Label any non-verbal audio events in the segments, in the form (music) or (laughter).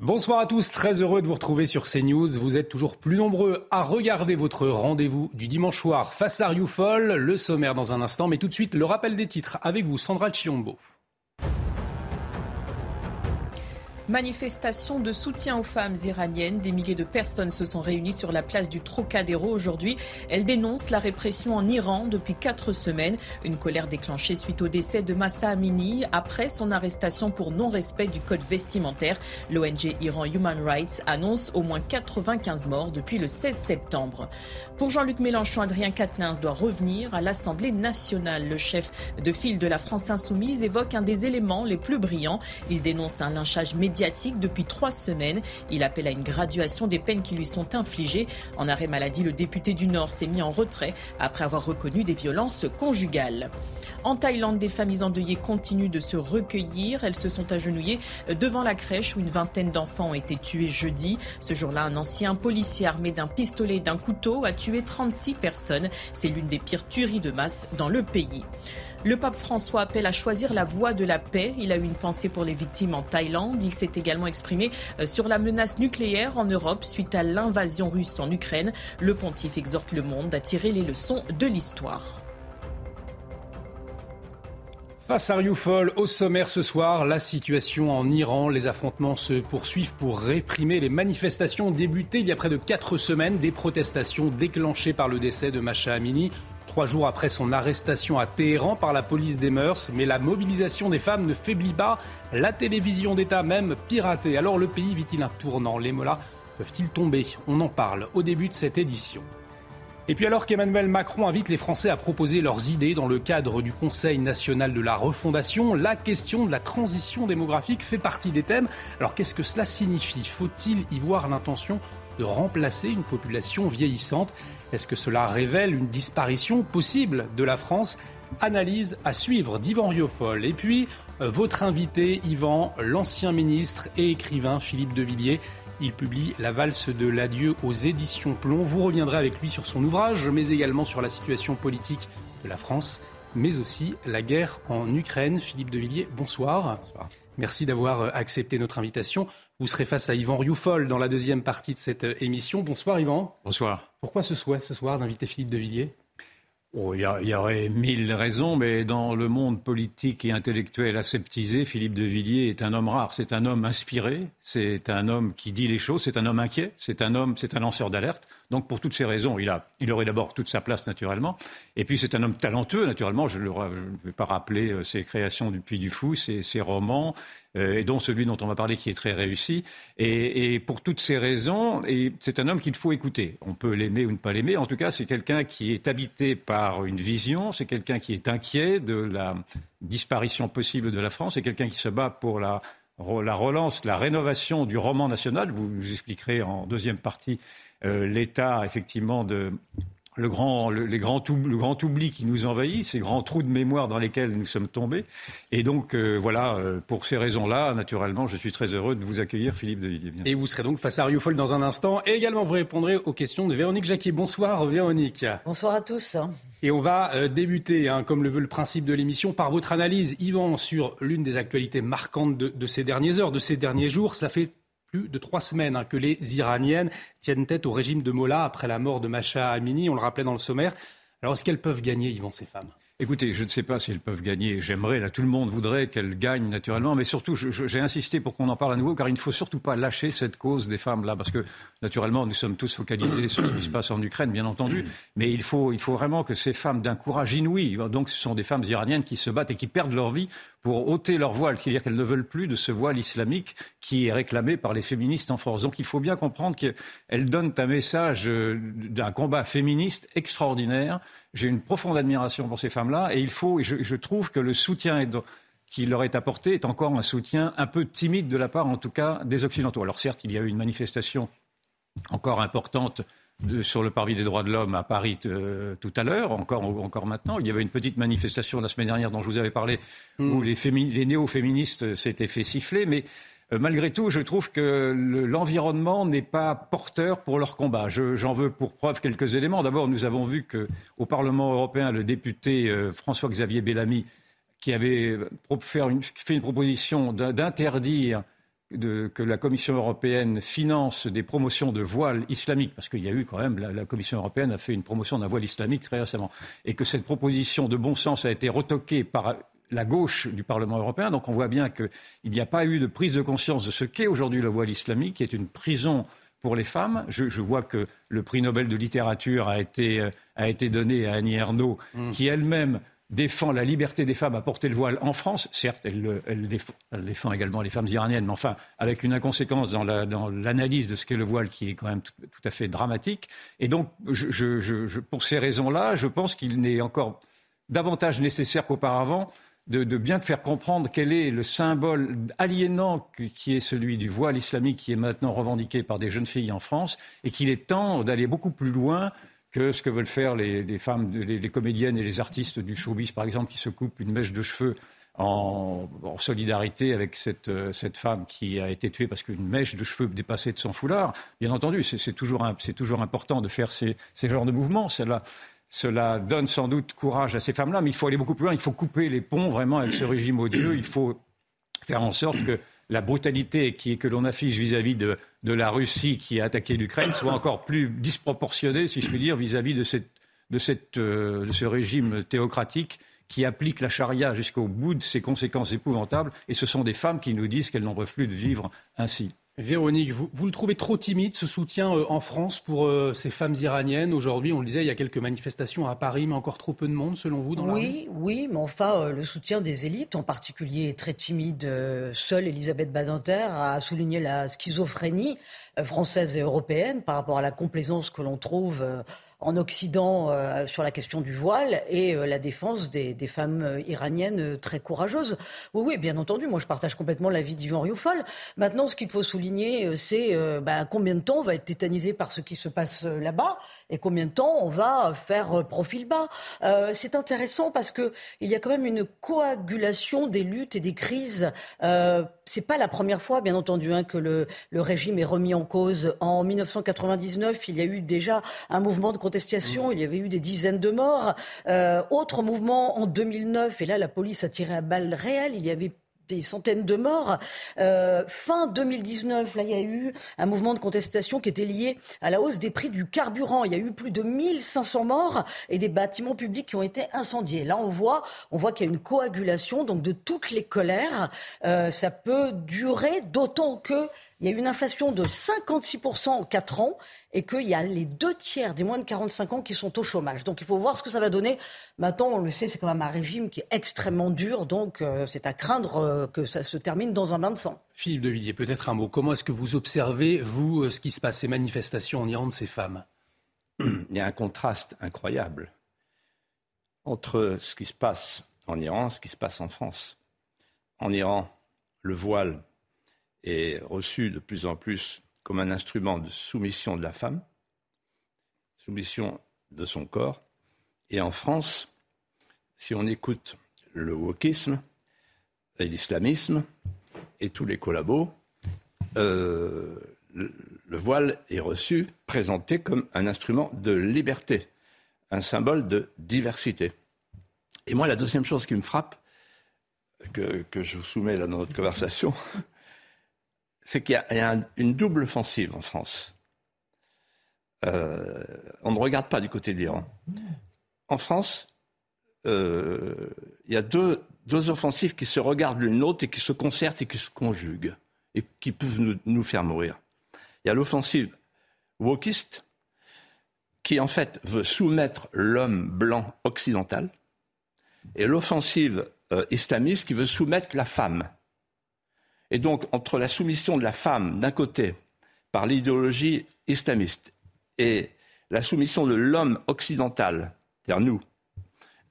Bonsoir à tous, très heureux de vous retrouver sur CNews. Vous êtes toujours plus nombreux à regarder votre rendez-vous du dimanche soir face à Rioufol. Le sommaire dans un instant, mais tout de suite le rappel des titres avec vous, Sandra Chiombo. Manifestation de soutien aux femmes iraniennes. Des milliers de personnes se sont réunies sur la place du Trocadéro aujourd'hui. Elles dénoncent la répression en Iran depuis quatre semaines. Une colère déclenchée suite au décès de Massa Amini après son arrestation pour non-respect du code vestimentaire. L'ONG Iran Human Rights annonce au moins 95 morts depuis le 16 septembre. Pour Jean-Luc Mélenchon, Adrien Quatennens doit revenir à l'Assemblée nationale. Le chef de file de la France insoumise évoque un des éléments les plus brillants. Il dénonce un lynchage médiatique depuis trois semaines. Il appelle à une graduation des peines qui lui sont infligées. En arrêt maladie, le député du Nord s'est mis en retrait après avoir reconnu des violences conjugales. En Thaïlande, des familles endeuillées continuent de se recueillir. Elles se sont agenouillées devant la crèche où une vingtaine d'enfants ont été tués jeudi. Ce jour-là, un ancien policier armé d'un pistolet et d'un couteau a tué 36 personnes. C'est l'une des pires tueries de masse dans le pays. Le pape François appelle à choisir la voie de la paix. Il a eu une pensée pour les victimes en Thaïlande. Il s'est également exprimé euh, sur la menace nucléaire en Europe suite à l'invasion russe en Ukraine. Le pontife exhorte le monde à tirer les leçons de l'histoire. Face à Rioufol, au sommaire ce soir, la situation en Iran. Les affrontements se poursuivent pour réprimer les manifestations débutées il y a près de quatre semaines. Des protestations déclenchées par le décès de Masha Amini trois jours après son arrestation à Téhéran par la police des mœurs. Mais la mobilisation des femmes ne faiblit pas. La télévision d'État même piratée. Alors le pays vit-il un tournant? Les mollahs peuvent-ils tomber? On en parle au début de cette édition. Et puis alors qu'Emmanuel Macron invite les Français à proposer leurs idées dans le cadre du Conseil national de la refondation, la question de la transition démographique fait partie des thèmes. Alors qu'est-ce que cela signifie? Faut-il y voir l'intention de remplacer une population vieillissante? Est-ce que cela révèle une disparition possible de la France? Analyse à suivre d'Yvan Riofol. Et puis, euh, votre invité, Yvan, l'ancien ministre et écrivain Philippe de Villiers. Il publie La valse de l'adieu aux éditions Plomb. Vous reviendrez avec lui sur son ouvrage, mais également sur la situation politique de la France, mais aussi la guerre en Ukraine. Philippe de Villiers, bonsoir. bonsoir. Merci d'avoir euh, accepté notre invitation. Vous serez face à Yvan Rioufol dans la deuxième partie de cette euh, émission. Bonsoir Yvan. Bonsoir. Pourquoi ce souhait ce soir d'inviter Philippe de Villiers? Oh, il y, aurait mille raisons, mais dans le monde politique et intellectuel aseptisé, Philippe de Villiers est un homme rare. C'est un homme inspiré, c'est un homme qui dit les choses, c'est un homme inquiet, c'est un homme, c'est un lanceur d'alerte. Donc pour toutes ces raisons, il, a, il aurait d'abord toute sa place naturellement. Et puis c'est un homme talentueux naturellement. Je ne vais pas rappeler euh, ses créations du Puy du Fou, ses, romans, euh, et dont celui dont on va parler qui est très réussi. Et, pour toutes ces raisons, c'est un homme qu'il faut écouter. On peut l'aimer ou ne pas l'aimer. En tout cas, c'est quelqu'un qui est habité par une vision, c'est quelqu'un qui est inquiet de la disparition possible de la France, c'est quelqu'un qui se bat pour la, relance, la rénovation du roman national. Vous nous expliquerez en deuxième partie l'état effectivement de le grand, le, les grands le grand oubli qui nous envahit, ces grands trous de mémoire dans lesquels nous sommes tombés. Et donc, euh, voilà, euh, pour ces raisons-là, naturellement, je suis très heureux de vous accueillir, Philippe de Villiers. Et vous serez donc face à Rioufol dans un instant. Et également, vous répondrez aux questions de Véronique Jacquier. Bonsoir, Véronique. Bonsoir à tous. Et on va euh, débuter, hein, comme le veut le principe de l'émission, par votre analyse, Yvan, sur l'une des actualités marquantes de, de ces dernières heures, de ces derniers jours. Ça fait plus de trois semaines hein, que les Iraniennes tiennent tête au régime de Mollah après la mort de Macha Amini. On le rappelait dans le sommaire. Alors, est-ce qu'elles peuvent gagner, Yvan, ces femmes? Écoutez, je ne sais pas si elles peuvent gagner. J'aimerais, là, tout le monde voudrait qu'elles gagnent naturellement, mais surtout, j'ai insisté pour qu'on en parle à nouveau, car il ne faut surtout pas lâcher cette cause des femmes là, parce que naturellement, nous sommes tous focalisés sur ce qui se passe en Ukraine, bien entendu, mais il faut, il faut vraiment que ces femmes d'un courage inouï, donc ce sont des femmes iraniennes qui se battent et qui perdent leur vie pour ôter leur voile, c'est-à-dire qu'elles ne veulent plus de ce voile islamique qui est réclamé par les féministes en force. Donc il faut bien comprendre qu'elles donnent un message euh, d'un combat féministe extraordinaire j'ai une profonde admiration pour ces femmes-là et il faut, et je, trouve que le soutien qui leur est apporté est encore un soutien un peu timide de la part, en tout cas, des Occidentaux. Alors certes, il y a eu une manifestation encore importante sur le parvis des droits de l'homme à Paris euh, tout à l'heure, encore, encore maintenant. Il y avait une petite manifestation la semaine dernière dont je vous avais parlé, hmm. où les, les néo-féministes s'étaient fait siffler, mais euh, malgré tout, je trouve que l'environnement n'est pas porteur pour leur combat. J'en veux pour preuve quelques éléments. D'abord, nous avons vu qu'au Parlement européen, le député euh, François-Xavier Bellamy, qui avait fait une, proposition d'interdire que la Commission européenne finance des promotions de voile islamique, parce qu'il y a eu quand même, la, Commission européenne a fait une promotion d'un voile islamique très récemment, et que cette proposition de bon sens a été retoquée par la gauche du Parlement européen. Donc on voit bien qu'il n'y a pas eu de prise de conscience de ce qu'est aujourd'hui le voile islamique, qui est une prison pour les femmes. Je, vois que le prix Nobel de littérature a été, euh, a été donné à Annie Ernaux, mm. qui elle-même défend la liberté des femmes à porter le voile en France. Certes, elle, défend, également les femmes iraniennes, mais enfin, avec une inconséquence dans l'analyse de ce qu'est le voile qui est quand même tout, à fait dramatique. Et donc, pour ces raisons-là, je pense qu'il n'est encore davantage nécessaire qu'auparavant de, bien faire comprendre quel est le symbole aliénant qui est celui du voile islamique qui est maintenant revendiqué par des jeunes filles en France et qu'il est temps d'aller beaucoup plus loin que ce que veulent faire les, femmes, les, comédiennes et les artistes du showbiz, par exemple, qui se coupent une mèche de cheveux en, solidarité avec cette, cette, femme qui a été tuée parce qu'une mèche de cheveux dépassait de son foulard. Bien entendu, c'est toujours, toujours, important de faire ces, ces genres de mouvements. Cela, cela donne sans doute courage à ces femmes-là, mais il faut aller beaucoup plus loin. Il faut couper les ponts vraiment avec ce régime odieux. Il faut faire en sorte que la brutalité que l'on affiche vis-à-vis de, la Russie qui a attaqué l'Ukraine soit encore plus disproportionnée, si je puis dire, vis-à-vis de, euh, de, ce régime théocratique qui applique la charia jusqu'au bout de ses conséquences épouvantables. Et ce sont des femmes qui nous disent qu'elles n'en plus de vivre ainsi. Véronique, vous, le trouvez trop timide, ce soutien euh, en France pour euh, ces femmes iraniennes Aujourd'hui, on le disait, il y a quelques manifestations à Paris, mais encore trop peu de monde, selon vous, dans la Oui, oui, mais enfin, euh, le soutien des élites, en particulier, est très timide. seule Elisabeth Badinter a souligné la schizophrénie française et européenne par rapport à la complaisance que l'on trouve en Occident euh, sur la question du voile et euh, la défense des, des femmes euh, iraniennes très courageuses. Oui, oui, bien entendu. Moi, je partage complètement l'avis d'Yvan Rioufol. Maintenant, ce qu'il faut souligner, c'est bah, combien de temps on va être tétanisé par ce qui se passe là-bas et combien de temps on va faire profil bas. Euh, c'est intéressant parce que il y a quand même une coagulation des luttes et des crises. C'est pas la première fois, bien entendu, hein, que le, le, régime est remis en cause. En 1999, il y a eu déjà un mouvement de contestation. Il y avait eu des dizaines de morts. Euh, autre mouvement en 2009, et là, la police a tiré à balles réelles. Il y avait des centaines de morts. Euh, fin 2019, là, il y a eu un mouvement de contestation qui était lié à la hausse des prix du carburant. Il y a eu plus de 1500 morts et des bâtiments publics qui ont été incendiés. Là, on voit, on voit qu'il y a une coagulation donc de toutes les colères. Euh, ça peut durer, d'autant que il y a eu une inflation de 56% en 4 ans et qu'il y a les deux tiers des moins de 45 ans qui sont au chômage. Donc il faut voir ce que ça va donner. Maintenant, on le sait, c'est quand même un régime qui est extrêmement dur, donc euh, c'est à craindre euh, que ça se termine dans un bain de sang. Philippe de Villiers, peut-être un mot. Comment est-ce que vous observez, vous, euh, ce qui se passe, ces manifestations en Iran de ces femmes? Il y a un contraste incroyable entre ce qui se passe en Iran et ce qui se passe en France. En Iran, le voile est reçu de plus en plus comme un instrument de soumission de la femme, soumission de son corps. Et en France, si on écoute le wokisme et l'islamisme et tous les collabos, euh, le, voile est reçu, présenté comme un instrument de liberté, un symbole de diversité. Et moi, la deuxième chose qui me frappe, que, que je vous soumets là dans notre conversation, c'est qu'il y a une double offensive en France. Euh, on ne regarde pas du côté de l'Iran. En France, euh, il y a deux, offensives qui se regardent l'une l'autre et qui se concertent et qui se conjuguent et qui peuvent nous, faire mourir. Il y a l'offensive wokiste qui en fait veut soumettre l'homme blanc occidental et l'offensive euh, islamiste qui veut soumettre la femme. Et donc, entre la soumission de la femme, d'un côté, par l'idéologie islamiste, et la soumission de l'homme occidental, c'est-à-dire nous,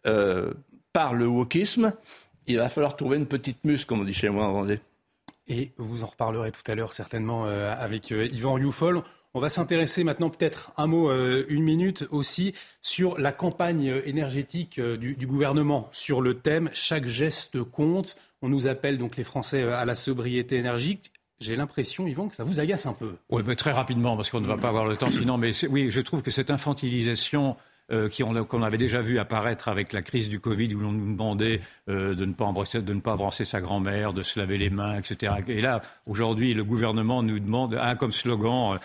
euh, par le wokisme, il va falloir trouver une petite muse, comme on dit chez moi en Vendée. Et vous en reparlerez tout à l'heure certainement euh, avec euh, Yvan Rioufol. On va s'intéresser maintenant peut-être un mot, une minute aussi, sur la campagne énergétique du, du, gouvernement, sur le thème Chaque geste compte. On nous appelle donc les Français euh, à la sobriété énergique. J'ai l'impression, Yvan, que ça vous agace un peu. Oui, mais très rapidement, parce qu'on ne va pas avoir le temps sinon. Mais oui, je trouve que cette infantilisation euh, qu'on avait déjà vu apparaître avec la crise du Covid où l'on nous demandait euh, de ne pas embrasser, de ne pas embrasser sa grand-mère, de se laver les mains, etc. Et là, aujourd'hui, le gouvernement nous demande un comme slogan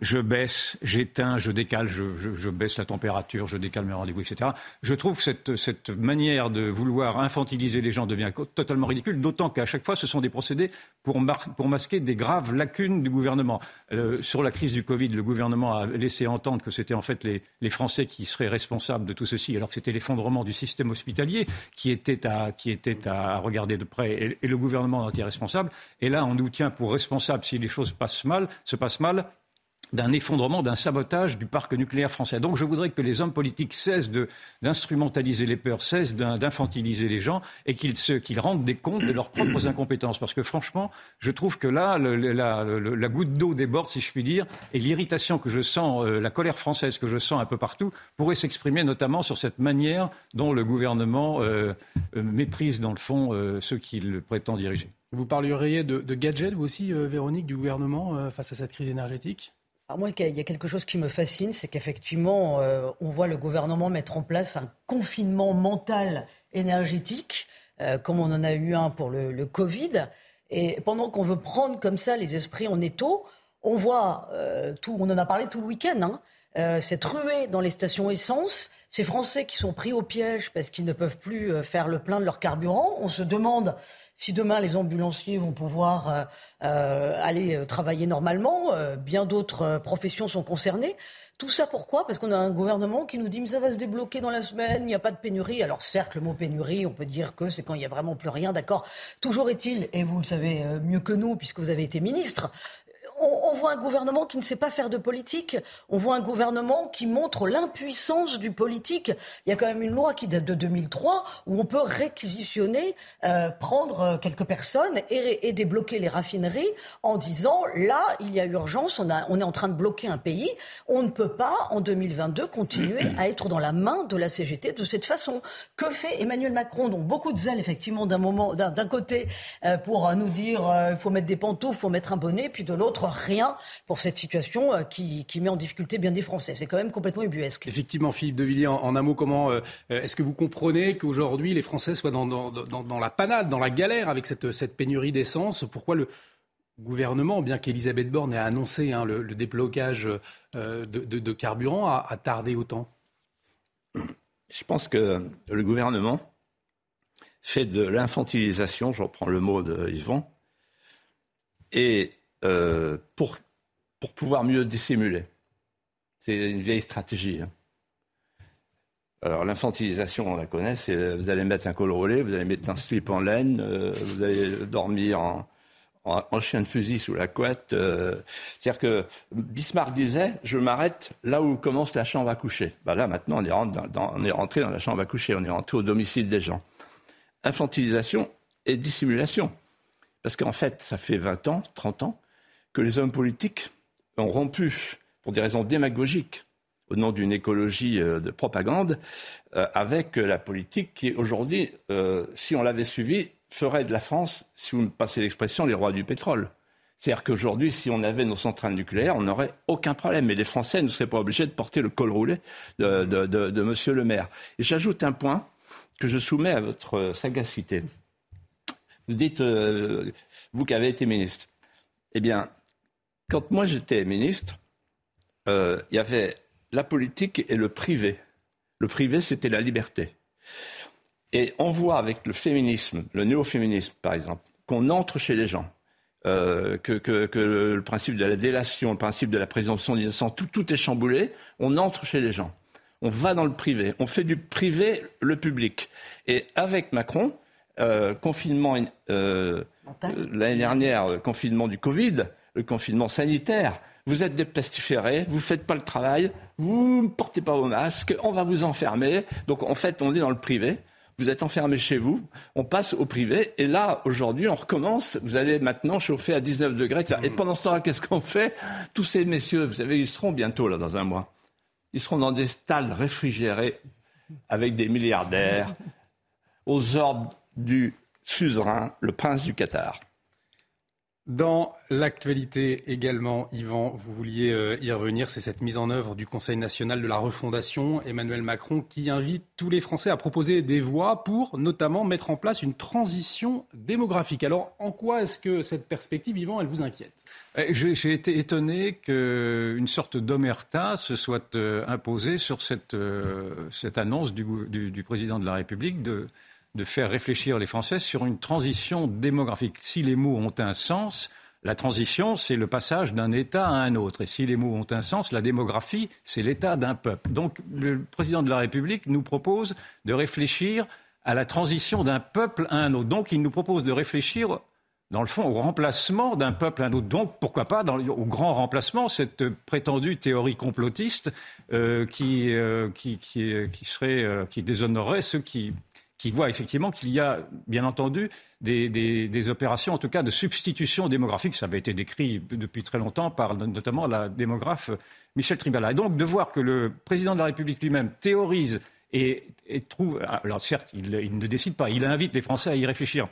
je baisse, j'éteins, je décale, je, baisse la température, je décale mes rendez-vous, etc. Je trouve cette, cette manière de vouloir infantiliser les gens devient totalement ridicule, d'autant qu'à chaque fois, ce sont des procédés pour, pour masquer des graves lacunes du gouvernement. Euh, sur la crise du Covid, le gouvernement a laissé entendre que c'était en fait les, les, Français qui seraient responsables de tout ceci, alors que c'était l'effondrement du système hospitalier qui était à, qui était à regarder de près, et, et le gouvernement en était responsable. Et là, on nous tient pour responsables si les choses passent mal, se passent mal d'un effondrement, d'un sabotage du parc nucléaire français. Donc je voudrais que les hommes politiques cessent d'instrumentaliser les peurs, cessent d'infantiliser les gens et qu'ils rendent des comptes de leurs propres (clears throat) incompétences. Parce que franchement, je trouve que là, la, goutte d'eau déborde, si je puis dire, et l'irritation que je sens, euh, la colère française que je sens un peu partout, pourrait s'exprimer notamment sur cette manière dont le gouvernement euh, euh, méprise, dans le fond, ceux qu'il prétend diriger. Vous parleriez de, de gadgets, vous aussi, Véronique, du gouvernement face à cette crise énergétique? Alors moi, il y a quelque chose qui me fascine, c'est qu'effectivement, euh, on voit le gouvernement mettre en place un confinement mental énergétique, euh, comme on en a eu un pour le, Covid. Et pendant qu'on veut prendre comme ça les esprits en étau, on voit euh, tout, on en a parlé tout le week-end, hein, cette ruée dans les stations essence, ces Français qui sont pris au piège parce qu'ils ne peuvent plus faire le plein de leur carburant. On se demande si demain les ambulanciers vont pouvoir euh, euh, aller euh, travailler normalement, bien d'autres professions sont concernées. Tout ça pourquoi? Parce qu'on a un gouvernement qui nous dit mais ça va se débloquer dans la semaine, il n'y a pas de pénurie. Alors certes, le mot pénurie, on peut dire que c'est quand il n'y a vraiment plus rien, d'accord. Toujours est-il, et vous le savez mieux que nous puisque vous avez été ministre, on, voit un gouvernement qui ne sait pas faire de politique. On voit un gouvernement qui montre l'impuissance du politique. Il y a quand même une loi qui date de 2003 où on peut réquisitionner, euh, prendre euh, quelques personnes et, débloquer les raffineries en disant là, il y a urgence, on, est en train de bloquer un pays. On ne peut pas, en 2022, continuer à être dans la main de la CGT de cette façon. Que fait Emmanuel Macron? Donc beaucoup de zèle, effectivement, d'un côté, euh, pour nous dire il faut mettre des pantoufles, il faut mettre un bonnet, puis de l'autre, rien pour cette situation euh, qui, met en difficulté bien des Français. C'est quand même complètement ubuesque. Effectivement, Philippe de Villiers, en, un mot, comment euh, est-ce que vous comprenez qu'aujourd'hui les Français soient dans, la panade, dans la galère avec cette, pénurie d'essence? Pourquoi le gouvernement, bien qu'Elisabeth Borne ait annoncé hein, le, déblocage euh, de, carburant, a, a tardé autant? Je pense que le gouvernement fait de l'infantilisation, je reprends le mot de Yvon, et euh, pour, pouvoir mieux dissimuler. C'est une vieille stratégie. Hein. Alors l'infantilisation, on la connaît, c'est vous allez mettre un col roulé, vous allez mettre un slip en laine, euh, vous allez dormir en, en, chien de fusil sous la couette. Euh. C'est-à-dire que Bismarck disait, je m'arrête là où commence la chambre à coucher. Bah là maintenant, on est, rentré dans, on est rentré dans la chambre à coucher, on est rentré au domicile des gens. Infantilisation et dissimulation. Parce qu'en fait, ça fait 20 ans, 30 ans que les hommes politiques ont rompu, pour des raisons démagogiques, au nom d'une écologie euh, de propagande, euh, avec la politique qui, aujourd'hui, euh, si on l'avait suivi, ferait de la France, si vous me passez l'expression, les rois du pétrole. C'est-à-dire qu'aujourd'hui, si on avait nos centrales nucléaires, on n'aurait aucun problème. Et les Français ne seraient pas obligés de porter le col roulé de, de, de M. le maire. Et j'ajoute un point que je soumets à votre sagacité. Vous dites, vous qui avez été ministre, eh bien, quand moi j'étais ministre, euh, il y avait la politique et le privé. Le privé, c'était la liberté. Et on voit avec le féminisme, le néo-féminisme par exemple, qu'on entre chez les gens, euh, que, le principe de la délation, le principe de la présomption d'innocence, tout, tout est chamboulé, on entre chez les gens. On va dans le privé, on fait du privé le public. Et avec Macron, euh, confinement l'année dernière, confinement du Covid, le confinement sanitaire. Vous êtes dépestiféré, vous ne faites pas le travail, vous ne portez pas vos masques, on va vous enfermer. Donc en fait, on est dans le privé. Vous êtes enfermé chez vous, on passe au privé, et là, aujourd'hui, on recommence. Vous allez maintenant chauffer à 19 degrés. Et pendant ce temps-là, qu'est-ce qu'on fait? Tous ces messieurs, vous savez, ils seront bientôt, là, dans un mois. Ils seront dans des stalles réfrigérées avec des milliardaires, aux ordres du suzerain, le prince du Qatar. Dans l'actualité également, Yvan, vous vouliez euh, y revenir, c'est cette mise en œuvre du Conseil national de la refondation, Emmanuel Macron, qui invite tous les Français à proposer des voies pour notamment mettre en place une transition démographique. Alors, en quoi est-ce que cette perspective, Yvan, elle vous inquiète? Eh, J'ai été étonné qu'une sorte d'omerta se soit euh, imposée sur cette, euh, annonce du, du, du président de la République de de faire réfléchir les Français sur une transition démographique. Si les mots ont un sens, la transition, c'est le passage d'un État à un autre. Et si les mots ont un sens, la démographie, c'est l'état d'un peuple. Donc le président de la République nous propose de réfléchir à la transition d'un peuple à un autre. Donc il nous propose de réfléchir, dans le fond, au remplacement d'un peuple à un autre. Donc pourquoi pas au grand remplacement, cette prétendue théorie complotiste euh, qui, euh, qui, qui, serait, euh, qui déshonorerait ceux qui qui voit effectivement qu'il y a, bien entendu, des, opérations, en tout cas, de substitution démographique. Ça avait été décrit depuis très longtemps par notamment la démographe Michel Tribala. Et donc, de voir que le président de la République lui-même théorise et, trouve. Alors, certes, il, il ne décide pas, il invite les Français à y réfléchir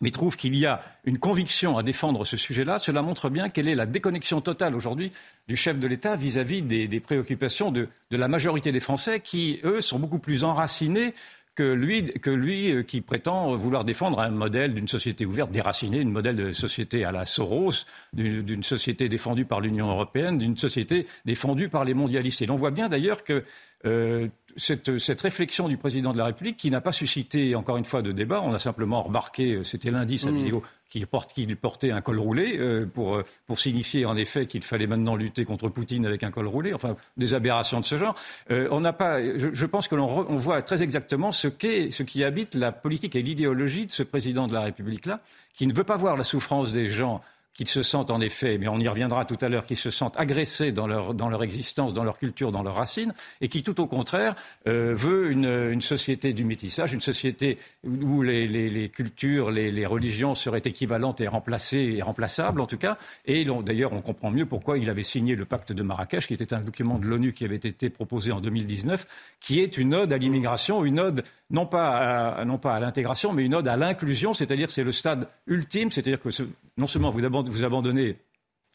mais trouve qu'il y a une conviction à défendre ce sujet-là, cela montre bien quelle est la déconnexion totale aujourd'hui du chef de l'État vis-à-vis des, des, préoccupations de, de, la majorité des Français qui, eux, sont beaucoup plus enracinés que lui, que lui euh, qui prétend vouloir défendre un modèle d'une société ouverte, déracinée, un modèle de société à la Soros, d'une société défendue par l'Union européenne, d'une société défendue par les mondialistes. Et l'on voit bien d'ailleurs que euh, cette, cette, réflexion du président de la République, qui n'a pas suscité encore une fois de débat, on a simplement remarqué, euh, c'était lundi sa mmh. vidéo, qu'il porte, portait un col roulé euh, pour, euh, pour signifier en effet qu'il fallait maintenant lutter contre Poutine avec un col roulé, enfin des aberrations de ce genre. Euh, on n'a pas, je, je, pense que l'on on voit très exactement ce, qu'est, ce qui habite la politique et l'idéologie de ce président de la République-là, qui ne veut pas voir la souffrance des gens qu'ils se sentent en effet, mais on y reviendra tout à l'heure, qu'ils se sentent agressés dans leur, dans leur existence, dans leur culture, dans leurs racines, et qui tout au contraire euh, veut une, une, société du métissage, une société où les, les, les cultures, les, les, religions seraient équivalentes et remplacées, et remplaçables en tout cas. Et d'ailleurs, on comprend mieux pourquoi il avait signé le pacte de Marrakech, qui était un document de l'ONU qui avait été proposé en 2019, qui est une ode à l'immigration, une ode non pas à, non pas à l'intégration, mais une ode à l'inclusion, c'est-à-dire c'est le stade ultime, c'est-à-dire que non seulement vous abandonnez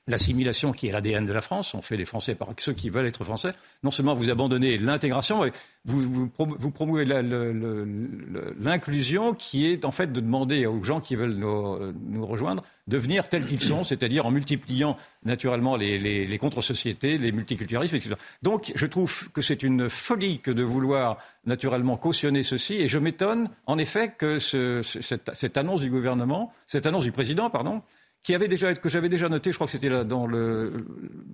l'assimilation qui est l'ADN de la France, on fait les Français par ceux qui veulent être Français, non seulement vous abandonnez l'intégration, vous, vous, promouvez l'inclusion qui est en fait de demander aux gens qui veulent nous, rejoindre de venir tels qu'ils sont, c'est-à-dire en multipliant naturellement les, contre-sociétés, les multiculturalismes, etc. Donc je trouve que c'est une folie que de vouloir naturellement cautionner ceci, et je m'étonne en effet que ce, cette, cette annonce du gouvernement, cette annonce du président, pardon, qui avait déjà, que j'avais déjà noté, je crois que c'était dans le,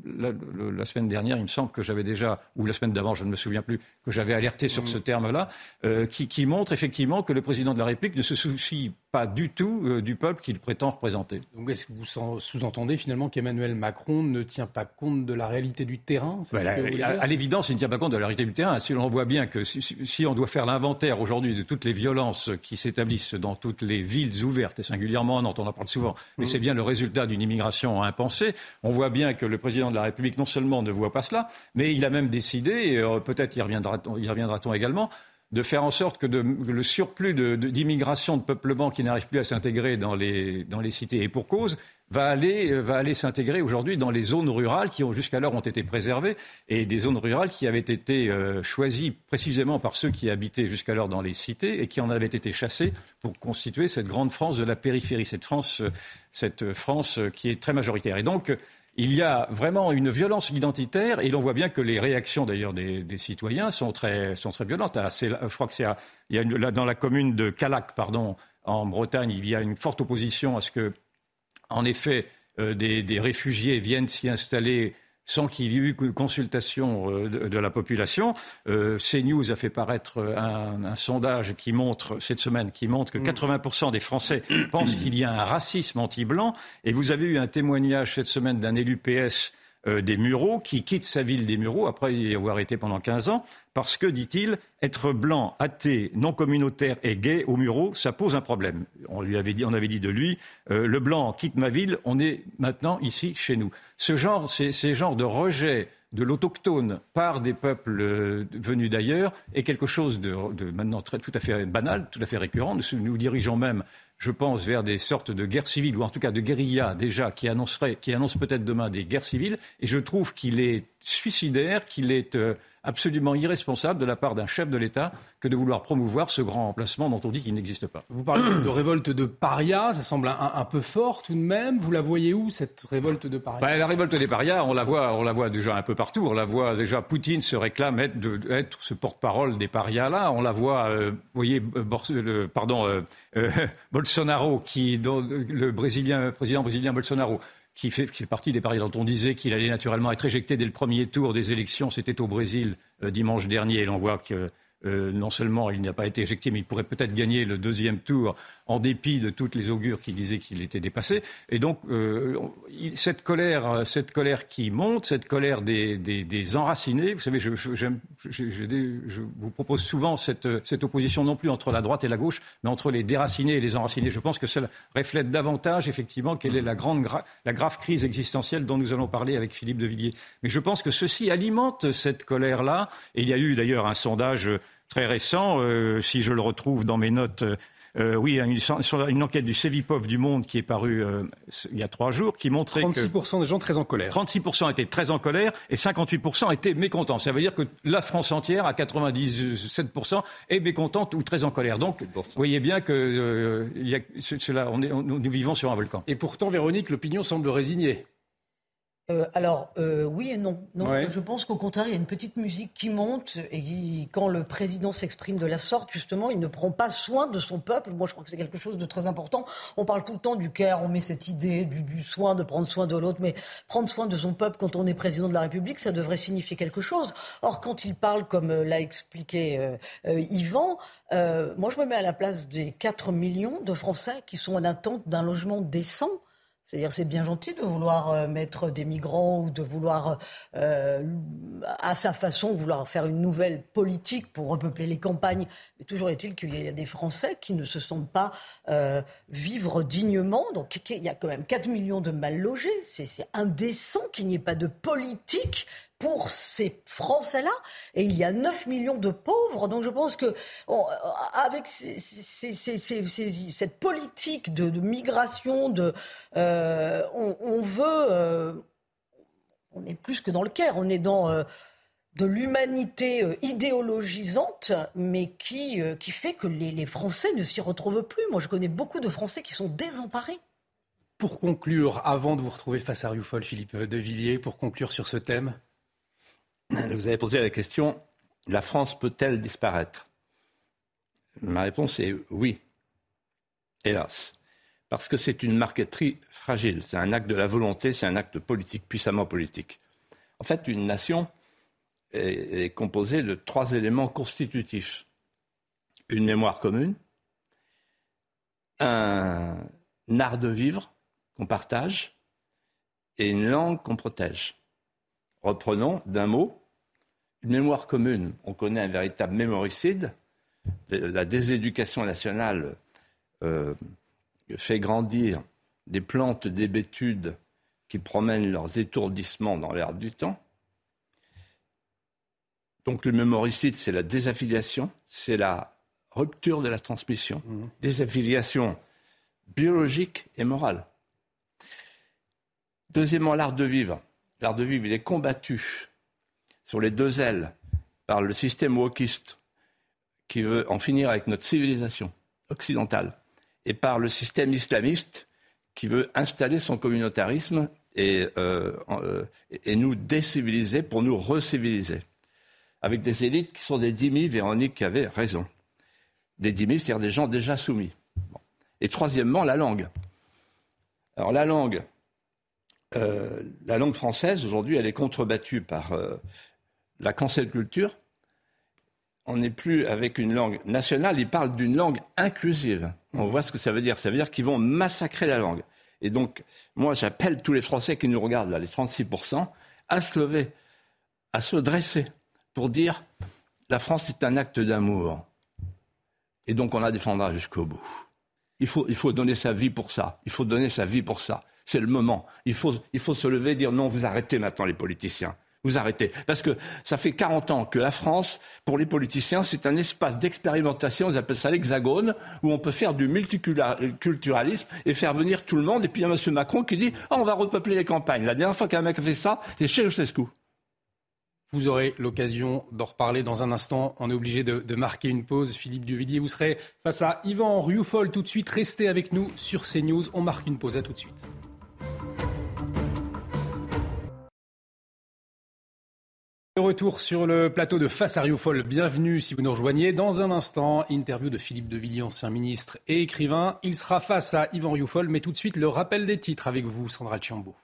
la, la, semaine dernière, il me semble que j'avais déjà, ou la semaine d'avant, je ne me souviens plus, que j'avais alerté sur ce terme-là, euh, qui, qui, montre effectivement que le président de la République ne se soucie pas du tout euh, du peuple qu'il prétend représenter. Donc est-ce que vous sous-entendez finalement qu'Emmanuel Macron ne tient pas compte de la réalité du terrain À, l'évidence, il ne tient pas compte de la réalité du terrain. Si l'on voit bien que si, si on doit faire l'inventaire aujourd'hui de toutes les violences qui s'établissent dans toutes les villes ouvertes, et singulièrement Nantes, on en parle souvent, mais mmh. c'est bien le résultat d'une immigration impensée, on voit bien que le président de la République non seulement ne voit pas cela, mais il a même décidé, et euh, peut-être y reviendra-t-on reviendra également, de faire en sorte que, le surplus d'immigration, de, peuplement qui n'arrive plus à s'intégrer dans les, dans les cités et pour cause, va aller, euh, va aller s'intégrer aujourd'hui dans les zones rurales qui jusqu'alors ont été préservées et des zones rurales qui avaient été euh, choisies précisément par ceux qui habitaient jusqu'alors dans les cités et qui en avaient été chassés pour constituer cette grande France de la périphérie, cette France, euh, cette France qui est très majoritaire. Et donc, il y a vraiment une violence identitaire et l'on voit bien que les réactions d'ailleurs des, citoyens sont très, violentes. Ah, je crois que c'est dans la commune de Calac, pardon, en Bretagne, il y a une forte opposition à ce que, en effet, euh, des, réfugiés viennent s'y installer sans qu'il y ait eu consultation euh, de, la population. Euh, CNews a fait paraître un, sondage qui montre, cette semaine, qui montre que 80% mm. des Français (coughs) pensent qu'il y a un racisme anti-blanc. Et vous avez eu un témoignage cette semaine d'un élu PS euh, des Mureaux, qui quitte sa ville des Mureaux après y avoir été pendant 15 ans, parce que, dit-il, être blanc, athée, non communautaire et gay aux Mureaux, ça pose un problème. On lui avait dit, on avait dit de lui, euh, le blanc quitte ma ville, on est maintenant ici chez nous. Ce genre, ces, genres de rejet de l'autochtone par des peuples euh, venus d'ailleurs est quelque chose de, maintenant tout à fait banal, tout à fait récurrent. Nous nous dirigeons même, je pense, vers des sortes de guerres civiles, ou en tout cas de guérillas déjà, qui, qui annoncent peut-être demain des guerres civiles. Et je trouve qu'il est suicidaire, qu'il est euh, absolument irresponsable de la part d'un chef de l'État que de vouloir promouvoir ce grand emplacement dont on dit qu'il n'existe pas. Vous parlez (coughs) de révolte de parias, ça semble un, peu fort tout de même. Vous la voyez où cette révolte de parias ben, La révolte des parias, on la voit, on la voit déjà un peu partout. On la voit déjà. Poutine se réclame être, de, être ce porte-parole des parias là. On la voit, euh, vous voyez, euh, pardon, euh, (laughs) Bolsonaro qui, le brésilien, président brésilien Bolsonaro qui fait, partie des paris dont on disait qu'il allait naturellement être éjecté dès le premier tour des élections. C'était au Brésil euh, dimanche dernier. Et l'on voit que euh, non seulement il n'a pas été éjecté, mais il pourrait peut-être gagner le deuxième tour en dépit de toutes les augures qui disaient qu'il était dépassé. Et donc, euh, cette, colère, cette colère qui monte, cette colère des, des, enracinés, vous savez, je, je, vous propose souvent cette, cette, opposition non plus entre la droite et la gauche, mais entre les déracinés et les enracinés. Je pense que cela reflète davantage, effectivement, quelle est la, grande, la grave crise existentielle dont nous allons parler avec Philippe de Villiers. Mais je pense que ceci alimente cette colère-là. Et il y a eu d'ailleurs un sondage très récent, euh, si je le retrouve dans mes notes euh, oui, une, une, enquête du Cevipov du Monde qui est parue euh, il y a trois jours, qui montrait 36% que des gens très en colère. 36% étaient très en colère et 58% étaient mécontents. Ça veut dire que la France entière, à 97%, est mécontente ou très en colère. Donc, vous voyez bien que euh, y a, cela, on est, nous vivons sur un volcan. Et pourtant, Véronique, l'opinion semble résignée. Euh, alors, euh, oui et non. non Je pense qu'au contraire, il y a une petite musique qui monte et quand le président s'exprime de la sorte, justement, il ne prend pas soin de son peuple. Moi, je crois que c'est quelque chose de très important. On parle tout le temps du care, on met cette idée du, soin, de prendre soin de l'autre, mais prendre soin de son peuple quand on est président de la République, ça devrait signifier quelque chose. Or, quand il parle, comme euh, l'a expliqué Yvan, moi, je me mets à la place des 4 millions de Français qui sont en attente d'un logement décent. C'est-à-dire, c'est bien gentil de vouloir euh, mettre des migrants ou de vouloir, euh, à sa façon, vouloir faire une nouvelle politique pour repeupler les campagnes. Mais toujours est-il qu'il y a des Français qui ne se sentent pas euh, vivre dignement. Donc, il y a quand même 4 millions de mal logés. C'est indécent qu'il n'y ait pas de politique pour ces Français-là. Et il y a 9 millions de pauvres. Donc je pense que avec cette politique de, migration, de, euh, on, veut... Euh, on est plus que dans le Caire, on est dans... Euh, de l'humanité idéologisante, mais qui, qui fait que les, Français ne s'y retrouvent plus. Moi, je connais beaucoup de Français qui sont désemparés. Pour conclure, avant de vous retrouver face à Rioufol, Philippe de Villiers, pour conclure sur ce thème vous avez posé la question, la France peut-elle disparaître? Ma réponse est oui, hélas. Parce que c'est une marqueterie fragile, c'est un acte de la volonté, c'est un acte politique, puissamment politique. En fait, une nation est, composée de trois éléments constitutifs. Une mémoire commune, un art de vivre qu'on partage et une langue qu'on protège. Reprenons d'un mot, une mémoire commune. On connaît un véritable mémoricide. La déséducation nationale euh, fait grandir des plantes d'hébétude qui promènent leurs étourdissements dans l'air du temps. Donc le mémoricide, c'est la désaffiliation, c'est la rupture de la transmission, mmh. désaffiliation biologique et morale. Deuxièmement, l'art de vivre. L'art de vivre, il est combattu sur les deux ailes par le système wokiste qui veut en finir avec notre civilisation occidentale et par le système islamiste qui veut installer son communautarisme et, euh, euh, nous déciviliser pour nous reciviliser. Avec des élites qui sont des dhimmis, Véronique avait raison. Des dhimmis, c'est-à-dire des gens déjà soumis. Et troisièmement, la langue. Alors la langue, euh, la langue française, aujourd'hui, elle est contrebattue par la cancel culture, on n'est plus avec une langue nationale, ils parlent d'une langue inclusive. On voit ce que ça veut dire. Ça veut dire qu'ils vont massacrer la langue. Et donc, moi, j'appelle tous les Français qui nous regardent, là, les 36%, à se lever, à se dresser pour dire la France est un acte d'amour. Et donc, on la défendra jusqu'au bout. Il faut, il faut donner sa vie pour ça. Il faut donner sa vie pour ça. C'est le moment. Il faut, il faut se lever et dire non, vous arrêtez maintenant les politiciens. Vous arrêtez. Parce que ça fait 40 ans que la France, pour les politiciens, c'est un espace d'expérimentation, ils appellent ça l'hexagone, où on peut faire du multiculturalisme et faire venir tout le monde. Et puis il y a M. Macron qui dit oh, on va repeupler les campagnes. La dernière fois qu'un mec a fait ça, c'est chez Ceausescu. Vous aurez l'occasion d'en reparler dans un instant. On est obligé de, marquer une pause. Philippe Duvillier, vous serez face à Yvan Rioufol tout de suite. Restez avec nous sur CNews. On marque une pause. À tout de suite. Retour sur le plateau de Face à Rioufol. Bienvenue si vous nous rejoignez. Dans un instant, interview de Philippe de Villiers, ancien ministre et écrivain. Il sera face à Yvan Rioufol, mais tout de suite le rappel des titres avec vous, Sandra Chiambo.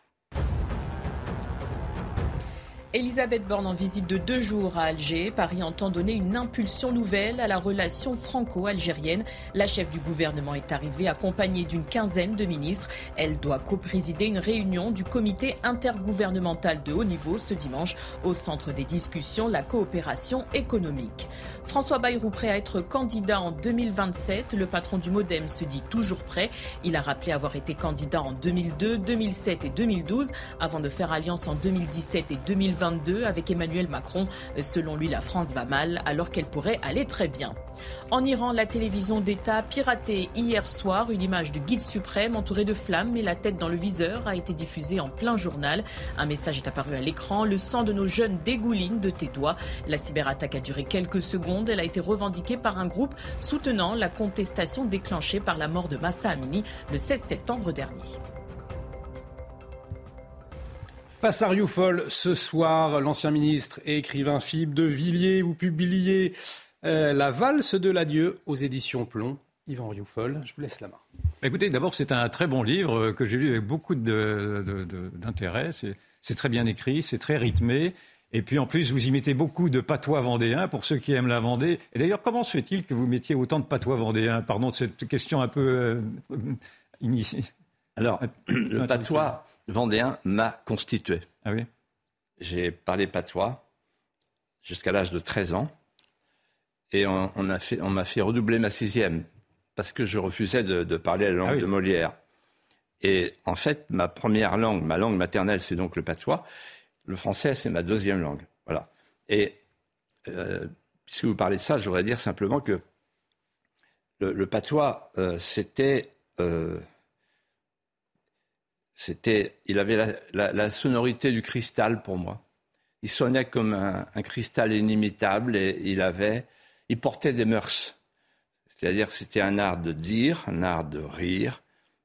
Elisabeth Borne en visite de deux jours à Alger. Paris entend donner une impulsion nouvelle à la relation franco-algérienne. La chef du gouvernement est arrivée accompagnée d'une quinzaine de ministres. Elle doit co-présider une réunion du comité intergouvernemental de haut niveau ce dimanche au centre des discussions la coopération économique. François Bayrou prêt à être candidat en 2027. Le patron du Modem se dit toujours prêt. Il a rappelé avoir été candidat en 2002, 2007 et 2012 avant de faire alliance en 2017 et 2020 avec Emmanuel Macron. Selon lui, la France va mal alors qu'elle pourrait aller très bien. En Iran, la télévision d'État piratée hier soir une image du guide suprême entouré de flammes et la tête dans le viseur a été diffusée en plein journal. Un message est apparu à l'écran. Le sang de nos jeunes dégouline de tes doigts. La cyberattaque a duré quelques secondes. Elle a été revendiquée par un groupe soutenant la contestation déclenchée par la mort de Massa Amini le 16 septembre dernier. Face à Rioufol, ce soir, l'ancien ministre et écrivain Philippe de Villiers, vous publiez euh, La valse de l'adieu aux éditions Plomb. Yvan Rioufol, je vous laisse la main. Écoutez, d'abord, c'est un très bon livre que j'ai lu avec beaucoup d'intérêt. C'est très bien écrit, c'est très rythmé. Et puis en plus, vous y mettez beaucoup de patois vendéens pour ceux qui aiment la Vendée. Et d'ailleurs, comment se fait-il que vous mettiez autant de patois vendéens? Pardon de cette question un peu euh, initiée. Alors, (clears throat) le patois, vendéen m'a constitué. Ah oui? J'ai parlé patois jusqu'à l'âge de 13 ans. Et on, m'a fait, redoubler ma sixième parce que je refusais de, parler la langue ah de Molière. Et en fait, ma première langue, ma langue maternelle, c'est donc le patois. Le français, c'est ma deuxième langue. Voilà. Et euh, puisque vous parlez de ça, je voudrais dire simplement que le, patois, euh, c'était euh, c'était, il avait la, sonorité du cristal pour moi. Il sonnait comme un, cristal inimitable et il avait, il portait des mœurs. C'est-à-dire, c'était un art de dire, un art de rire,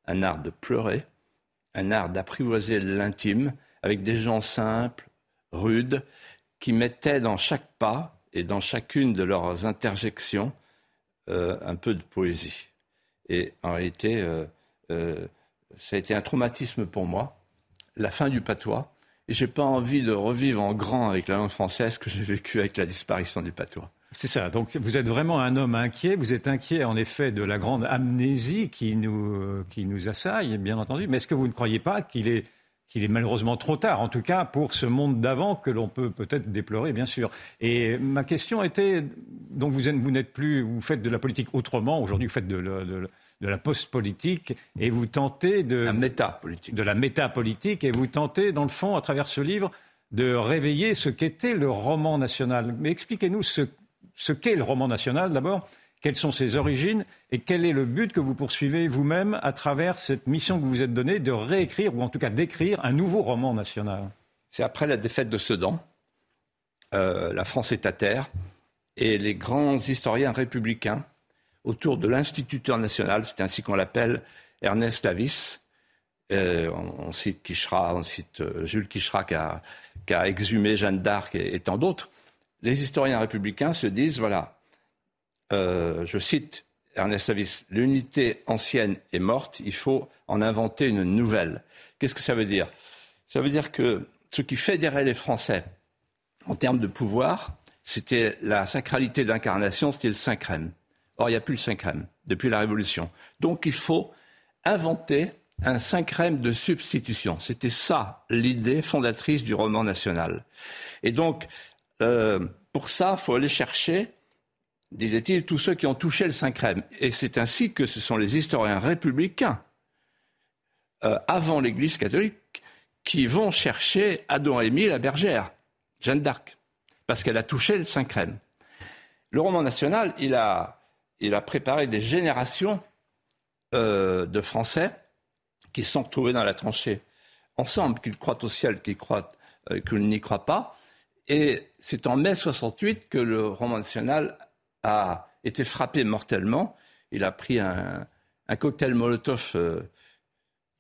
un art de pleurer, un art d'apprivoiser l'intime avec des gens simples, rudes, qui mettaient dans chaque pas et dans chacune de leurs interjections euh, un peu de poésie. Et en réalité, euh, euh, ça a été un traumatisme pour moi, la fin du patois. Et j'ai pas envie de revivre en grand avec la langue française que j'ai vécu avec la disparition du patois. C'est ça. Donc vous êtes vraiment un homme inquiet. Vous êtes inquiet en effet de la grande amnésie qui nous, qui nous assaille, bien entendu. Mais est-ce que vous ne croyez pas qu'il est, qu'il est malheureusement trop tard, en tout cas pour ce monde d'avant que l'on peut peut-être déplorer, bien sûr. Et ma question était, donc vous, vous n'êtes plus, vous faites de la politique autrement. Aujourd'hui, vous faites de, de, de la post-politique et vous tentez de... La méta-politique. De la méta-politique et vous tentez, dans le fond, à travers ce livre, de réveiller ce qu'était le roman national. Mais expliquez-nous ce, ce qu'est le roman national d'abord, quelles sont ses origines et quel est le but que vous poursuivez vous-même à travers cette mission que vous vous êtes donnée de réécrire ou en tout cas d'écrire un nouveau roman national? C'est après la défaite de Sedan, euh, la France est à terre et les grands historiens républicains autour de l'instituteur national, c'est ainsi qu'on l'appelle, Ernest Lavis. Euh, on, cite Quichera, on cite euh, Jules Quichera qui a, exhumé Jeanne d'Arc et, tant d'autres. Les historiens républicains se disent, voilà, euh, je cite Ernest Lavis, l'unité ancienne est morte, il faut en inventer une nouvelle. Qu'est-ce que ça veut dire? Ça veut dire que ce qui fédérait les Français en termes de pouvoir, c'était la sacralité d'incarnation, c'était le Saint-Crème. Or, il n'y a plus le 5 depuis la Révolution. Donc, il faut inventer un 5 de substitution. C'était ça l'idée fondatrice du roman national. Et donc, euh, pour ça, il faut aller chercher, disait-il, tous ceux qui ont touché le 5 Et c'est ainsi que ce sont les historiens républicains, euh, avant l'Église catholique, qui vont chercher Adam Émile la bergère. Jeanne d'Arc, parce qu'elle a touché le Saint-Crème. Le roman national, il a, il a préparé des générations euh, de Français qui se sont retrouvés dans la tranchée ensemble, qu'ils croient au ciel, qu'ils croient, euh, qu'ils n'y croient pas. Et c'est en mai 68 que le roman national a été frappé mortellement. Il a pris un, cocktail Molotov euh,